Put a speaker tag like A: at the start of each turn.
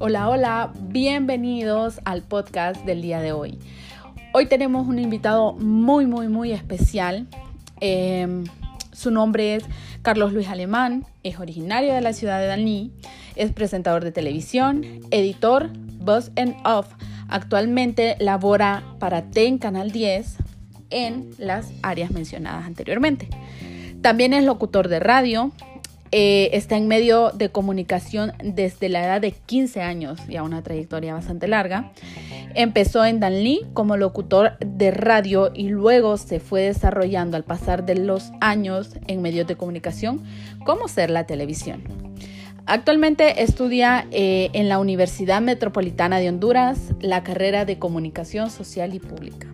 A: Hola, hola, bienvenidos al podcast del día de hoy. Hoy tenemos un invitado muy, muy, muy especial. Em, su nombre es Carlos Luis Alemán, es originario de la ciudad de Dalí, es presentador de televisión, editor, voz and off. Actualmente labora para TEN Canal 10 en las áreas mencionadas anteriormente. También es locutor de radio, eh, está en medio de comunicación desde la edad de 15 años, ya una trayectoria bastante larga. Empezó en Danlí como locutor de radio y luego se fue desarrollando al pasar de los años en medios de comunicación como ser la televisión. Actualmente estudia eh, en la Universidad Metropolitana de Honduras la carrera de Comunicación Social y Pública.